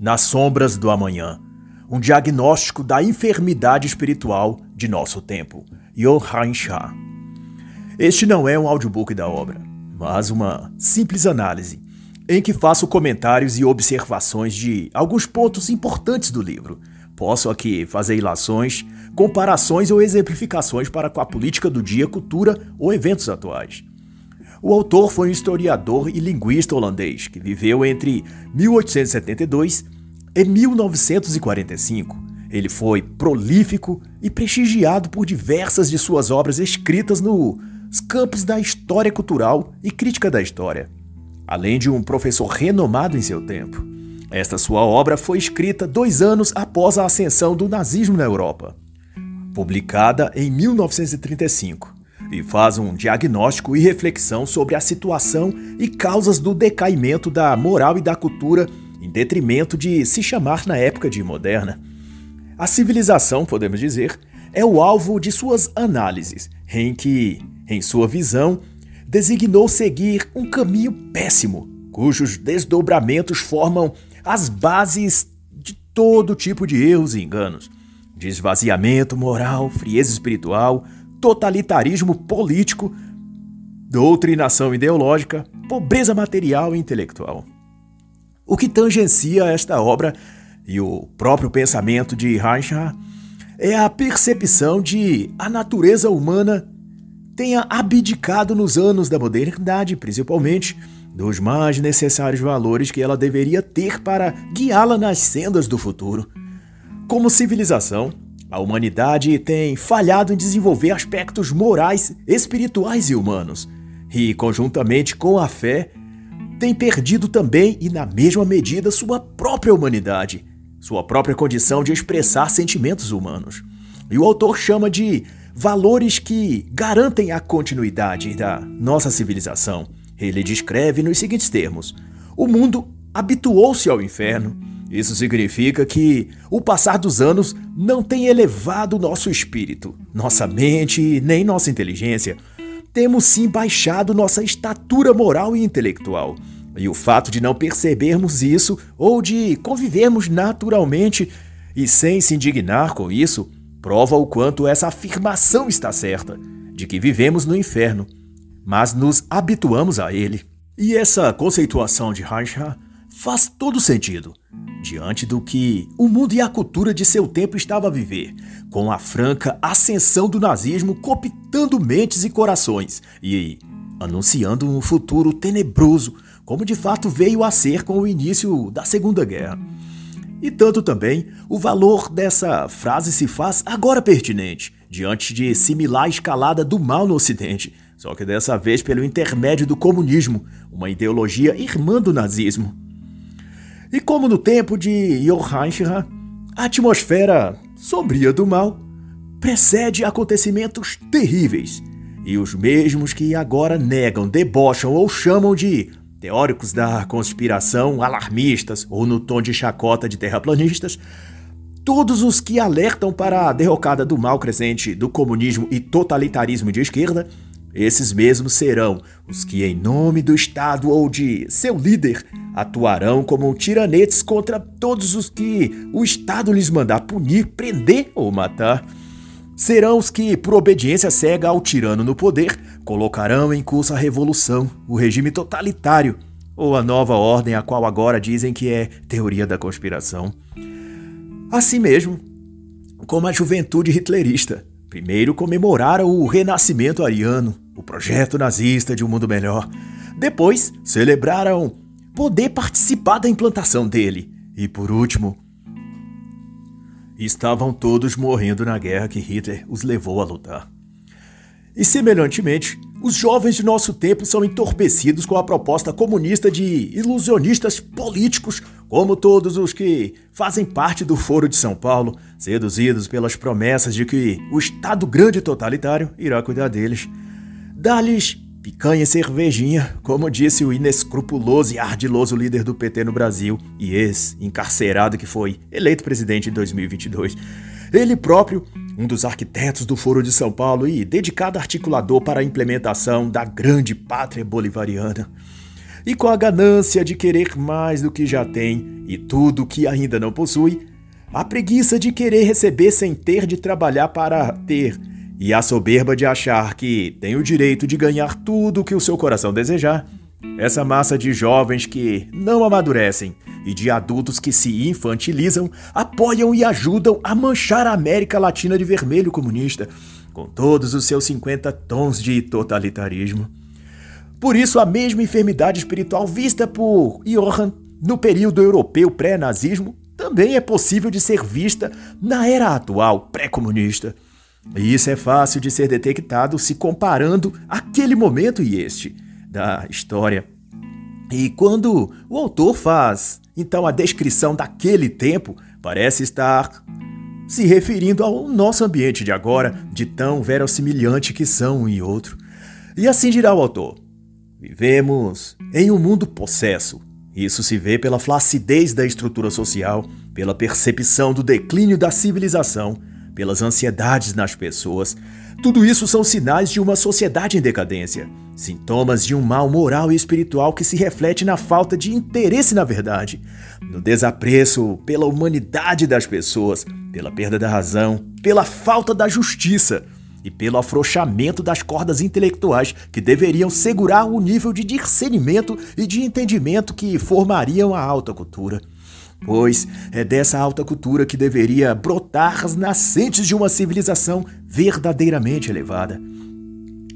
Nas Sombras do Amanhã, um diagnóstico da enfermidade espiritual de nosso tempo. Johann Shah. Este não é um audiobook da obra, mas uma simples análise em que faço comentários e observações de alguns pontos importantes do livro. Posso aqui fazer ilações, comparações ou exemplificações para com a política do dia, cultura ou eventos atuais. O autor foi um historiador e linguista holandês que viveu entre 1872 e 1945. Ele foi prolífico e prestigiado por diversas de suas obras escritas nos campos da história cultural e crítica da história além de um professor renomado em seu tempo. Esta sua obra foi escrita dois anos após a ascensão do nazismo na Europa, publicada em 1935, e faz um diagnóstico e reflexão sobre a situação e causas do decaimento da moral e da cultura em detrimento de se chamar na época de moderna. A civilização, podemos dizer, é o alvo de suas análises, em que, em sua visão, designou seguir um caminho péssimo, cujos desdobramentos formam as bases de todo tipo de erros e enganos. Desvaziamento moral, frieza espiritual, totalitarismo político, doutrinação ideológica, pobreza material e intelectual. O que tangencia esta obra e o próprio pensamento de Reinhardt é a percepção de a natureza humana tenha abdicado nos anos da modernidade, principalmente, dos mais necessários valores que ela deveria ter para guiá-la nas sendas do futuro. Como civilização, a humanidade tem falhado em desenvolver aspectos morais, espirituais e humanos, e, conjuntamente com a fé, tem perdido também e, na mesma medida, sua própria humanidade, sua própria condição de expressar sentimentos humanos. E o autor chama de valores que garantem a continuidade da nossa civilização. Ele descreve nos seguintes termos: O mundo habituou-se ao inferno. Isso significa que o passar dos anos não tem elevado nosso espírito, nossa mente nem nossa inteligência. Temos sim baixado nossa estatura moral e intelectual. E o fato de não percebermos isso ou de convivermos naturalmente e sem se indignar com isso prova o quanto essa afirmação está certa, de que vivemos no inferno, mas nos habituamos a ele. E essa conceituação de Reinhardt faz todo sentido, diante do que o mundo e a cultura de seu tempo estava a viver, com a franca ascensão do nazismo cooptando mentes e corações e anunciando um futuro tenebroso, como de fato veio a ser com o início da Segunda Guerra. E tanto também o valor dessa frase se faz agora pertinente, diante de similar escalada do mal no Ocidente, só que dessa vez pelo intermédio do comunismo, uma ideologia irmã do nazismo. E como no tempo de Johann Schirra, a atmosfera sombria do mal precede acontecimentos terríveis, e os mesmos que agora negam, debocham ou chamam de Teóricos da conspiração, alarmistas ou no tom de chacota de terraplanistas, todos os que alertam para a derrocada do mal crescente do comunismo e totalitarismo de esquerda, esses mesmos serão os que, em nome do Estado ou de seu líder, atuarão como tiranetes contra todos os que o Estado lhes mandar punir, prender ou matar. Serão os que, por obediência cega ao tirano no poder, colocarão em curso a revolução, o regime totalitário ou a nova ordem, a qual agora dizem que é teoria da conspiração. Assim mesmo, como a juventude hitlerista, primeiro comemoraram o renascimento ariano, o projeto nazista de um mundo melhor. Depois, celebraram poder participar da implantação dele. E por último, estavam todos morrendo na guerra que Hitler os levou a lutar. E semelhantemente, os jovens de nosso tempo são entorpecidos com a proposta comunista de ilusionistas políticos, como todos os que fazem parte do Foro de São Paulo, seduzidos pelas promessas de que o Estado grande totalitário irá cuidar deles. Dá-lhes Picanha e cervejinha, como disse o inescrupuloso e ardiloso líder do PT no Brasil e ex-encarcerado que foi eleito presidente em 2022. Ele próprio, um dos arquitetos do Foro de São Paulo e dedicado articulador para a implementação da grande pátria bolivariana. e com a ganância de querer mais do que já tem e tudo que ainda não possui, a preguiça de querer receber sem ter de trabalhar para ter, e a soberba de achar que tem o direito de ganhar tudo o que o seu coração desejar, essa massa de jovens que não amadurecem e de adultos que se infantilizam apoiam e ajudam a manchar a América Latina de vermelho comunista, com todos os seus 50 tons de totalitarismo. Por isso, a mesma enfermidade espiritual vista por Johann no período europeu pré-nazismo também é possível de ser vista na era atual pré-comunista. E isso é fácil de ser detectado se comparando aquele momento e este da história. E quando o autor faz então a descrição daquele tempo, parece estar se referindo ao nosso ambiente de agora, de tão verossimilhante que são um e outro. E assim dirá o autor: Vivemos em um mundo possesso. Isso se vê pela flacidez da estrutura social, pela percepção do declínio da civilização, pelas ansiedades nas pessoas. Tudo isso são sinais de uma sociedade em decadência, sintomas de um mal moral e espiritual que se reflete na falta de interesse na verdade, no desapreço pela humanidade das pessoas, pela perda da razão, pela falta da justiça e pelo afrouxamento das cordas intelectuais que deveriam segurar o nível de discernimento e de entendimento que formariam a alta cultura pois é dessa alta cultura que deveria brotar as nascentes de uma civilização verdadeiramente elevada.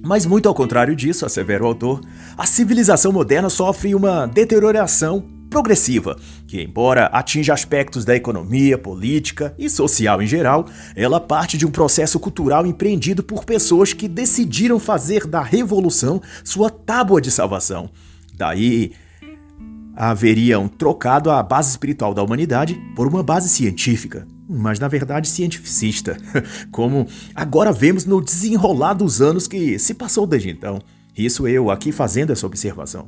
Mas, muito ao contrário disso, assevera o autor, a civilização moderna sofre uma deterioração progressiva, que, embora atinja aspectos da economia, política e social em geral, ela parte de um processo cultural empreendido por pessoas que decidiram fazer da revolução sua tábua de salvação. Daí haveriam trocado a base espiritual da humanidade por uma base científica, mas na verdade cientificista, como agora vemos no desenrolar dos anos que se passou desde então. Isso eu aqui fazendo essa observação.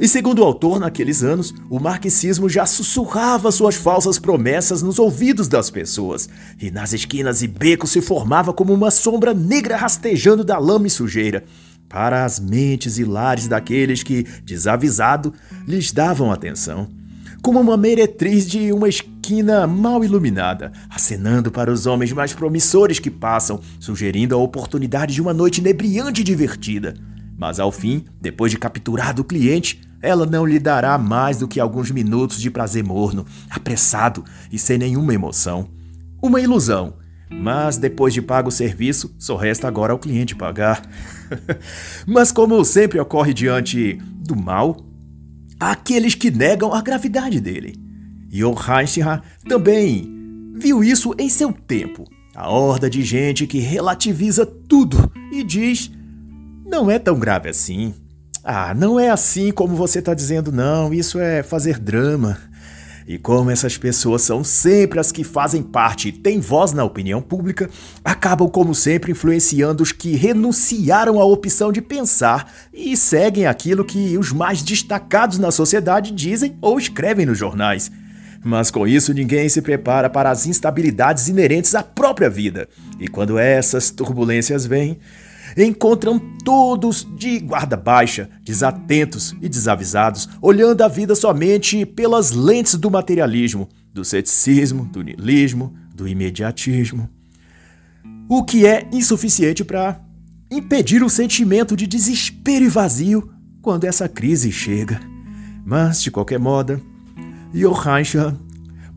E segundo o autor, naqueles anos, o marxismo já sussurrava suas falsas promessas nos ouvidos das pessoas, e nas esquinas e becos se formava como uma sombra negra rastejando da lama e sujeira, para as mentes e lares daqueles que, desavisado, lhes davam atenção, como uma meretriz de uma esquina mal iluminada, acenando para os homens mais promissores que passam, sugerindo a oportunidade de uma noite inebriante e divertida. Mas ao fim, depois de capturado o cliente, ela não lhe dará mais do que alguns minutos de prazer morno, apressado e sem nenhuma emoção. Uma ilusão, mas depois de pago o serviço, só resta agora ao cliente pagar. Mas como sempre ocorre diante do mal, há aqueles que negam a gravidade dele. Johann Reinhardt também viu isso em seu tempo. A horda de gente que relativiza tudo e diz: não é tão grave assim. Ah, não é assim como você está dizendo, não. Isso é fazer drama. E como essas pessoas são sempre as que fazem parte e têm voz na opinião pública, acabam, como sempre, influenciando os que renunciaram à opção de pensar e seguem aquilo que os mais destacados na sociedade dizem ou escrevem nos jornais. Mas com isso, ninguém se prepara para as instabilidades inerentes à própria vida. E quando essas turbulências vêm, encontram todos de guarda baixa, desatentos e desavisados, olhando a vida somente pelas lentes do materialismo, do ceticismo, do niilismo, do imediatismo. O que é insuficiente para impedir o sentimento de desespero e vazio quando essa crise chega. Mas, de qualquer modo, Johann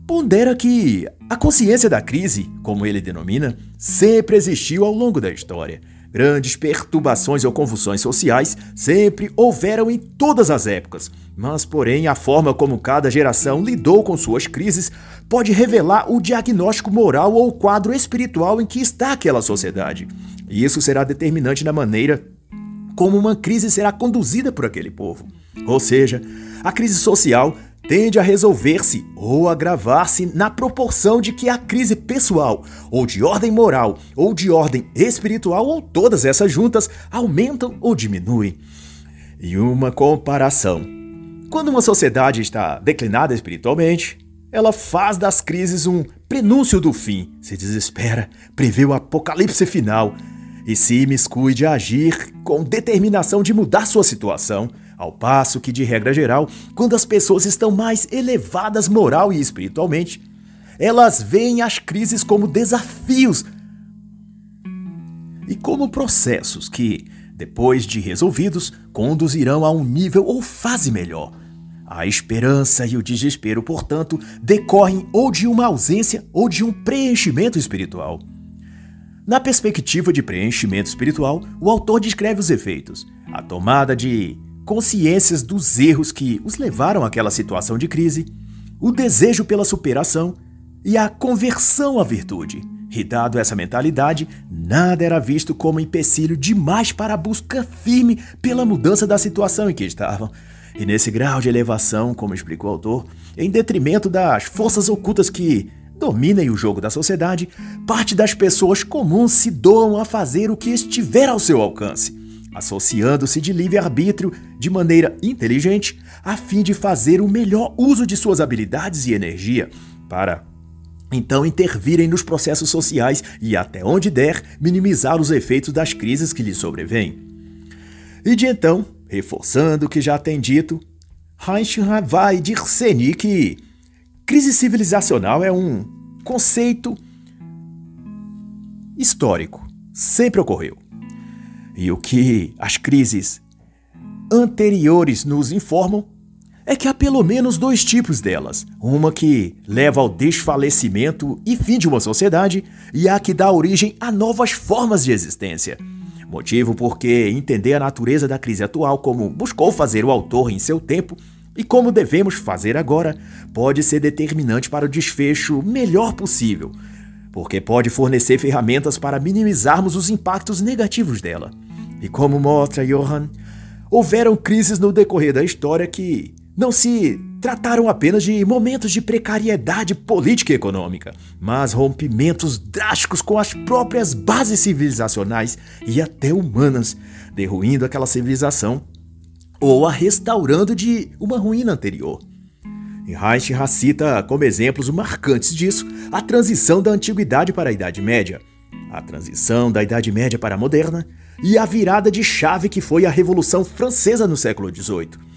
pondera que a consciência da crise, como ele denomina, sempre existiu ao longo da história Grandes perturbações ou convulsões sociais sempre houveram em todas as épocas, mas, porém, a forma como cada geração lidou com suas crises pode revelar o diagnóstico moral ou o quadro espiritual em que está aquela sociedade. E isso será determinante na maneira como uma crise será conduzida por aquele povo. Ou seja, a crise social tende a resolver-se ou agravar-se na proporção de que a crise pessoal, ou de ordem moral, ou de ordem espiritual, ou todas essas juntas, aumentam ou diminuem. E uma comparação. Quando uma sociedade está declinada espiritualmente, ela faz das crises um prenúncio do fim, se desespera, prevê o apocalipse final e se imiscui de agir com determinação de mudar sua situação, Ao passo que, de regra geral, quando as pessoas estão mais elevadas moral e espiritualmente, elas veem as crises como desafios e como processos que, depois de resolvidos, conduzirão a um nível ou fase melhor. A esperança e o desespero, portanto, decorrem ou de uma ausência ou de um preenchimento espiritual. Na perspectiva de preenchimento espiritual, o autor descreve os efeitos, a tomada de consciências dos erros que os levaram àquela situação de crise, o desejo pela superação e a conversão à virtude. E dado essa mentalidade, nada era visto como empecilho demais para a busca firme pela mudança da situação em que estavam. E nesse grau de elevação, como explicou o autor, em detrimento das forças ocultas que dominem o jogo da sociedade, parte das pessoas comuns se doam a fazer o que estiver ao seu alcance, associando-se de livre-arbítrio de maneira inteligente, a fim de fazer o melhor uso de suas habilidades e energia para então intervirem nos processos sociais e, até onde der, minimizar os efeitos das crises que lhes sobrevêm. E de então, reforçando o que já tem dito, Heinrich vai discernir que crise civilizacional é um conceito histórico, sempre ocorreu. E o que as crises anteriores nos informam é que há pelo menos dois tipos delas: uma que leva ao desfalecimento e fim de uma sociedade, e a que dá origem a novas formas de existência. Motivo porque entender a natureza da crise atual, como buscou fazer o autor em seu tempo, e como devemos fazer agora, pode ser determinante para o desfecho melhor possível, porque pode fornecer ferramentas para minimizarmos os impactos negativos dela. E como mostra Johann, houveram crises no decorrer da história que não se trataram apenas de momentos de precariedade política e econômica, mas rompimentos drásticos com as próprias bases civilizacionais e até humanas, derruindo aquela civilização ou a restaurando de uma ruína anterior. E Reich cita como exemplos marcantes disso a transição da antiguidade para a Idade Média, a transição da Idade Média para a moderna e a virada de chave que foi a Revolução Francesa no século XVIII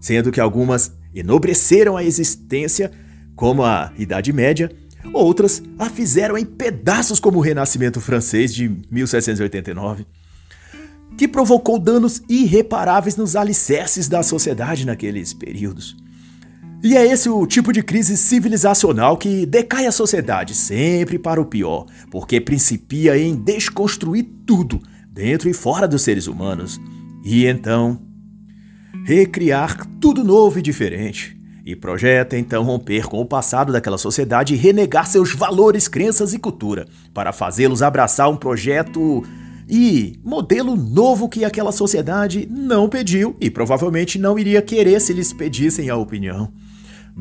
sendo que algumas enobreceram a existência, como a Idade Média, outras a fizeram em pedaços, como o Renascimento francês de 1789, que provocou danos irreparáveis nos alicerces da sociedade naqueles períodos. E é esse o tipo de crise civilizacional que decai a sociedade sempre para o pior, porque principia em desconstruir tudo, dentro e fora dos seres humanos. E então recriar tudo novo e diferente. E projeta então romper com o passado daquela sociedade e renegar seus valores, crenças e cultura, para fazê-los abraçar um projeto e modelo novo que aquela sociedade não pediu e provavelmente não iria querer se lhes pedissem a opinião.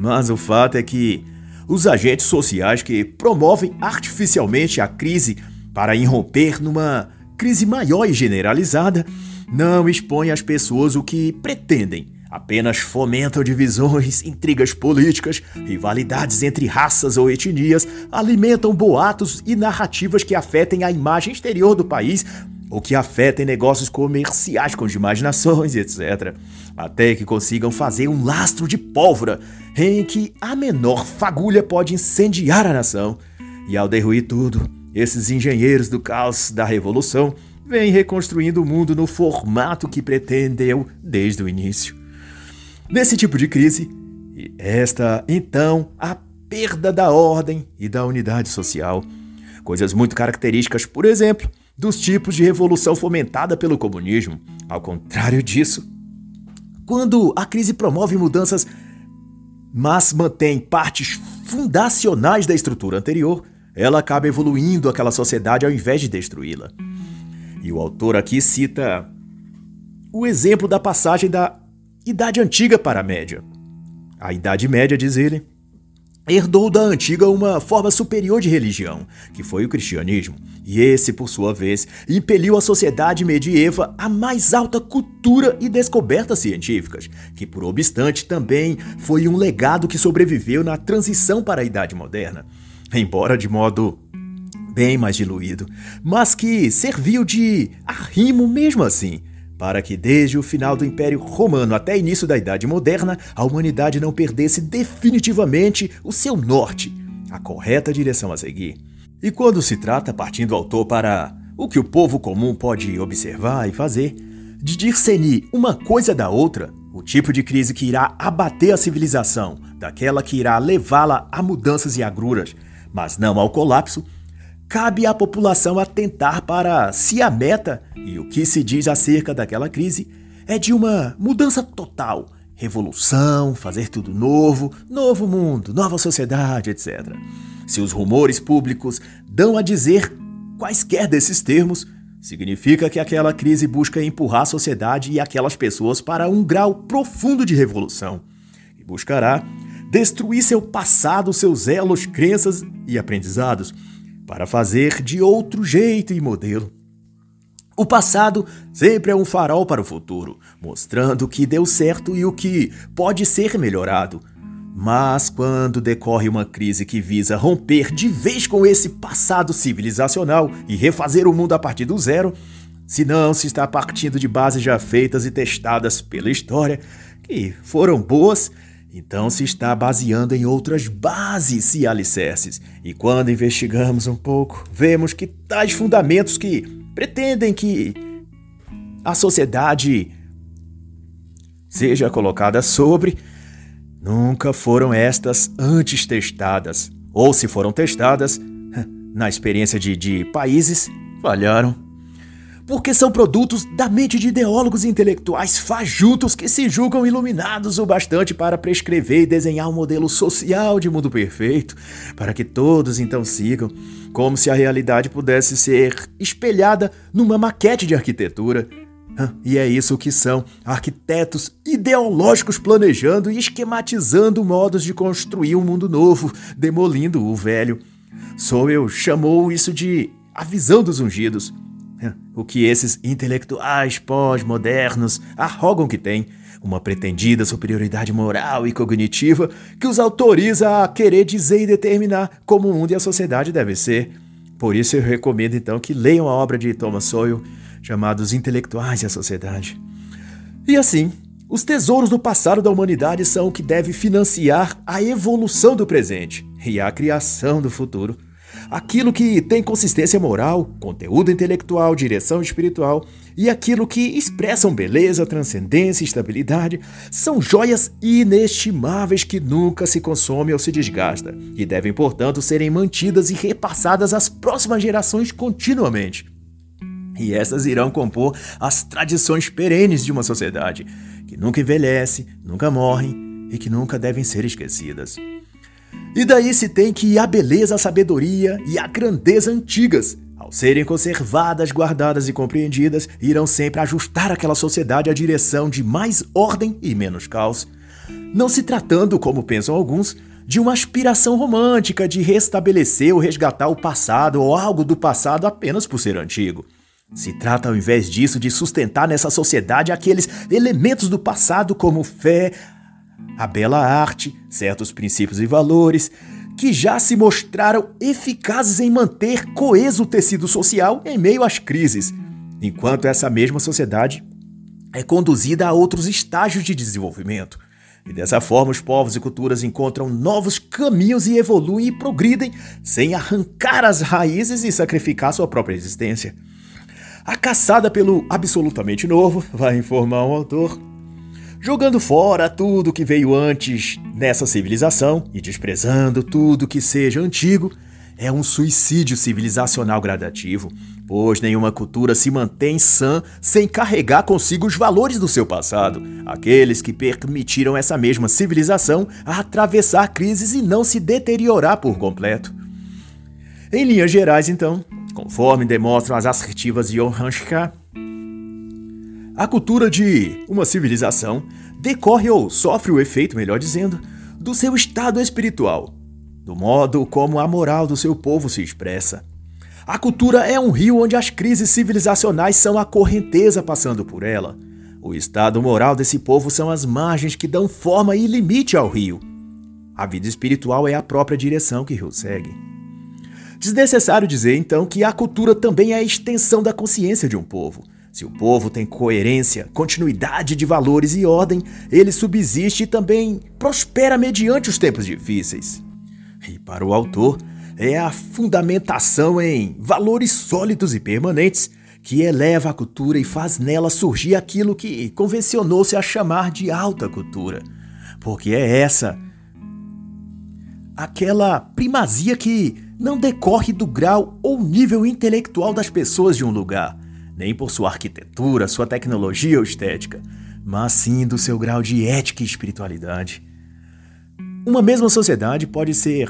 Mas o fato é que os agentes sociais que promovem artificialmente a crise para irromper numa crise maior e generalizada não expõe às pessoas o que pretendem, apenas fomentam divisões, intrigas políticas, rivalidades entre raças ou etnias, alimentam boatos e narrativas que afetem a imagem exterior do país ou que afetem negócios comerciais com demais nações, etc. Até que consigam fazer um lastro de pólvora em que a menor fagulha pode incendiar a nação. E ao derruir tudo, esses engenheiros do caos da revolução vem reconstruindo o mundo no formato que pretendeu desde o início. Nesse tipo de crise, esta então a perda da ordem e da unidade social. Coisas muito características, por exemplo, dos tipos de revolução fomentada pelo comunismo. Ao contrário disso, quando a crise promove mudanças, mas mantém partes fundacionais da estrutura anterior, ela acaba evoluindo aquela sociedade ao invés de destruí-la. E o autor aqui cita o exemplo da passagem da Idade Antiga para a Média. A Idade Média, diz ele, herdou da antiga uma forma superior de religião, que foi o cristianismo, e esse, por sua vez, impeliu a sociedade medieva à mais alta cultura e descobertas científicas, que, por obstante, também foi um legado que sobreviveu na transição para a Idade Moderna, embora de modo bem mais diluído, mas que serviu de arrimo mesmo assim, para que desde o final do Império Romano até início da Idade Moderna, a humanidade não perdesse definitivamente o seu norte, a correta direção a seguir. E quando se trata, partindo autor para o que o povo comum pode observar e fazer, de discernir uma coisa da outra, o tipo de crise que irá abater a civilização, daquela que irá levá-la a mudanças e agruras, mas não ao colapso, cabe à população atentar para se a meta e o que se diz acerca daquela crise é de uma mudança total, revolução, fazer tudo novo, novo mundo, nova sociedade, etc. Se os rumores públicos dão a dizer quaisquer desses termos, significa que aquela crise busca empurrar a sociedade e aquelas pessoas para um grau profundo de revolução e buscará destruir seu passado, seus elos, crenças e aprendizados para fazer de outro jeito e modelo. O passado sempre é um farol para o futuro, mostrando o que deu certo e o que pode ser melhorado. Mas quando decorre uma crise que visa romper de vez com esse passado civilizacional e refazer o mundo a partir do zero, se não se está partindo de bases já feitas e testadas pela história, que foram boas então se está baseando em outras bases e alicerces. E quando investigamos um pouco, vemos que tais fundamentos que pretendem que a sociedade seja colocada sobre nunca foram estas antes testadas. Ou se foram testadas, na experiência de, de países, falharam porque são produtos da mente de ideólogos intelectuais fajutos que se julgam iluminados o bastante para prescrever e desenhar um modelo social de mundo perfeito, para que todos então sigam, como se a realidade pudesse ser espelhada numa maquete de arquitetura. E é isso que são arquitetos ideológicos planejando e esquematizando modos de construir um mundo novo, demolindo o velho. Sowell chamou isso de a visão dos ungidos o que esses intelectuais pós-modernos arrogam que têm, uma pretendida superioridade moral e cognitiva que os autoriza a querer dizer e determinar como o mundo e a sociedade devem ser. Por isso eu recomendo então que leiam a obra de Thomas Sowell, chamada Os Intelectuais e a Sociedade. E assim, os tesouros do passado da humanidade são o que deve financiar a evolução do presente e a criação do futuro. Aquilo que tem consistência moral, conteúdo intelectual, direção espiritual e aquilo que expressam beleza, transcendência e estabilidade são joias inestimáveis que nunca se consomem ou se desgastam e devem, portanto, serem mantidas e repassadas às próximas gerações continuamente. E essas irão compor as tradições perenes de uma sociedade, que nunca envelhece, nunca morre e que nunca devem ser esquecidas. E daí se tem que a beleza, a sabedoria e a grandeza antigas, ao serem conservadas, guardadas e compreendidas, irão sempre ajustar aquela sociedade à direção de mais ordem e menos caos. Não se tratando, como pensam alguns, de uma aspiração romântica de restabelecer ou resgatar o passado ou algo do passado apenas por ser antigo. Se trata, ao invés disso, de sustentar nessa sociedade aqueles elementos do passado como fé, a bela arte, certos princípios e valores, que já se mostraram eficazes em manter coeso o tecido social em meio às crises, enquanto essa mesma sociedade é conduzida a outros estágios de desenvolvimento. E dessa forma, os povos e culturas encontram novos caminhos e evoluem e progridem sem arrancar as raízes e sacrificar sua própria existência. A caçada pelo absolutamente novo, vai informar o autor, jogando fora tudo que veio antes nessa civilização e desprezando tudo que seja antigo, é um suicídio civilizacional gradativo, pois nenhuma cultura se mantém sã sem carregar consigo os valores do seu passado, aqueles que permitiram essa mesma civilização atravessar crises e não se deteriorar por completo. Em linhas gerais, então, conforme demonstram as assertivas de Schaar, a cultura de uma civilização decorre ou sofre o efeito, melhor dizendo, do seu estado espiritual, do modo como a moral do seu povo se expressa. A cultura é um rio onde as crises civilizacionais são a correnteza passando por ela. O estado moral desse povo são as margens que dão forma e limite ao rio. A vida espiritual é a própria direção que o rio segue. Desnecessário dizer, então, que a cultura também é a extensão da consciência de um povo Se o povo tem coerência, continuidade de valores e ordem, ele subsiste e também prospera mediante os tempos difíceis. E para o autor, é a fundamentação em valores sólidos e permanentes que eleva a cultura e faz nela surgir aquilo que convencionou-se a chamar de alta cultura. Porque é essa aquela primazia que não decorre do grau ou nível intelectual das pessoas de um lugar, nem por sua arquitetura, sua tecnologia ou estética, mas sim do seu grau de ética e espiritualidade. Uma mesma sociedade pode ser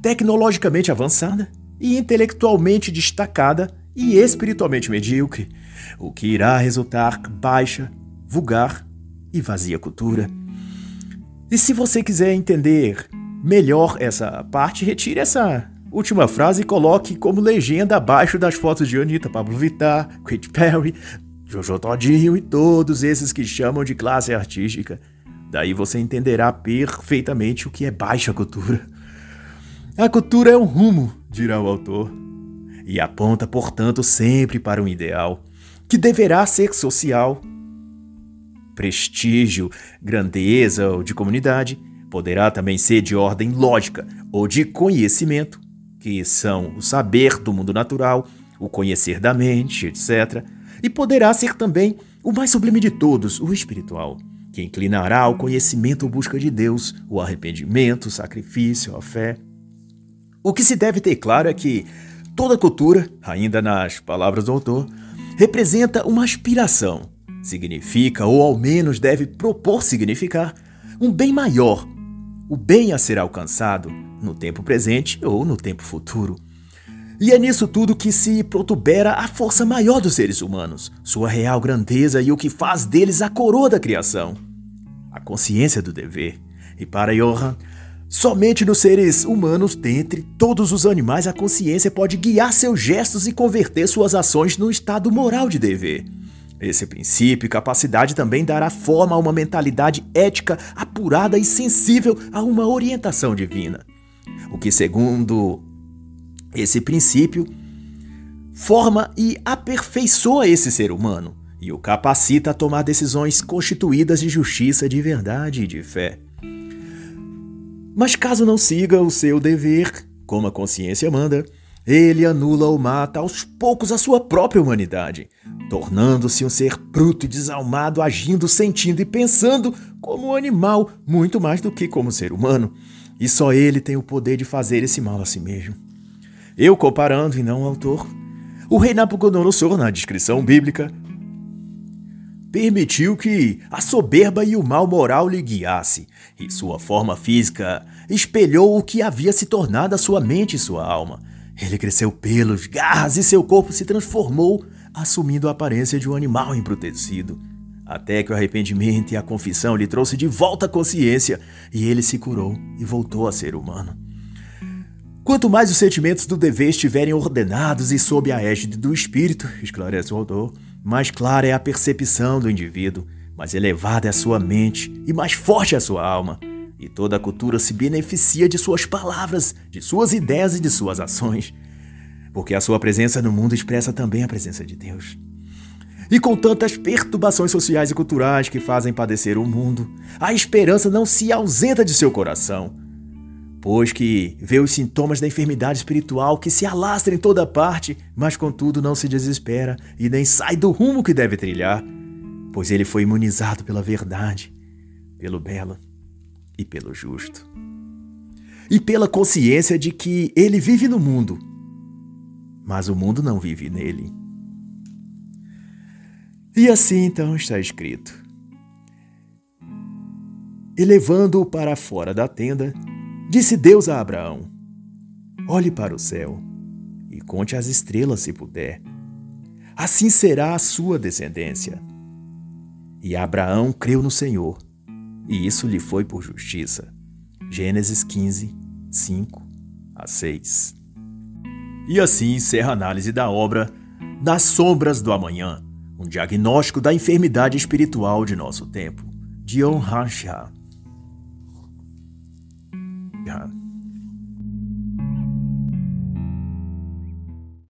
tecnologicamente avançada e intelectualmente destacada e espiritualmente medíocre, o que irá resultar baixa, vulgar e vazia cultura. E se você quiser entender melhor essa parte, retire essa última frase coloque como legenda abaixo das fotos de Anitta, Pablo Vittar, Katy Perry, Jojo Todinho e todos esses que chamam de classe artística. Daí você entenderá perfeitamente o que é baixa cultura. A cultura é um rumo, dirá o autor, e aponta, portanto, sempre para um ideal, que deverá ser social. Prestígio, grandeza ou de comunidade poderá também ser de ordem lógica ou de conhecimento, que são o saber do mundo natural, o conhecer da mente, etc. E poderá ser também o mais sublime de todos, o espiritual, que inclinará ao conhecimento ou busca de Deus, o arrependimento, o sacrifício, a fé. O que se deve ter claro é que toda cultura, ainda nas palavras do autor, representa uma aspiração, significa, ou ao menos deve propor significar, um bem maior, o bem a ser alcançado no tempo presente ou no tempo futuro. E é nisso tudo que se protubera a força maior dos seres humanos, sua real grandeza e o que faz deles a coroa da criação. A consciência do dever. E para Johann, somente nos seres humanos, dentre todos os animais, a consciência pode guiar seus gestos e converter suas ações num estado moral de dever. Esse princípio e capacidade também dará forma a uma mentalidade ética apurada e sensível a uma orientação divina o que, segundo esse princípio, forma e aperfeiçoa esse ser humano e o capacita a tomar decisões constituídas de justiça, de verdade e de fé. Mas caso não siga o seu dever, como a consciência manda, ele anula ou mata aos poucos a sua própria humanidade, tornando-se um ser bruto e desalmado, agindo, sentindo e pensando como um animal, muito mais do que como ser humano. E só ele tem o poder de fazer esse mal a si mesmo. Eu comparando e não o autor, o rei Nabucodonosor, na descrição bíblica, permitiu que a soberba e o mal moral lhe guiasse, e sua forma física espelhou o que havia se tornado a sua mente e sua alma. Ele cresceu pelos, garras e seu corpo se transformou, assumindo a aparência de um animal embrutecido até que o arrependimento e a confissão lhe trouxe de volta a consciência e ele se curou e voltou a ser humano. Quanto mais os sentimentos do dever estiverem ordenados e sob a égide do espírito, esclarece o autor, mais clara é a percepção do indivíduo, mais elevada é a sua mente e mais forte é a sua alma. E toda a cultura se beneficia de suas palavras, de suas ideias e de suas ações, porque a sua presença no mundo expressa também a presença de Deus. E com tantas perturbações sociais e culturais que fazem padecer o mundo, a esperança não se ausenta de seu coração, pois que vê os sintomas da enfermidade espiritual que se alastra em toda parte, mas contudo não se desespera e nem sai do rumo que deve trilhar, pois ele foi imunizado pela verdade, pelo belo e pelo justo. E pela consciência de que ele vive no mundo, mas o mundo não vive nele. E assim então está escrito: E levando-o para fora da tenda, disse Deus a Abraão: Olhe para o céu e conte as estrelas se puder. Assim será a sua descendência. E Abraão creu no Senhor, e isso lhe foi por justiça. Gênesis 15, 5 a 6. E assim encerra a análise da obra Das Sombras do Amanhã um diagnóstico da enfermidade espiritual de nosso tempo, de Han Sha.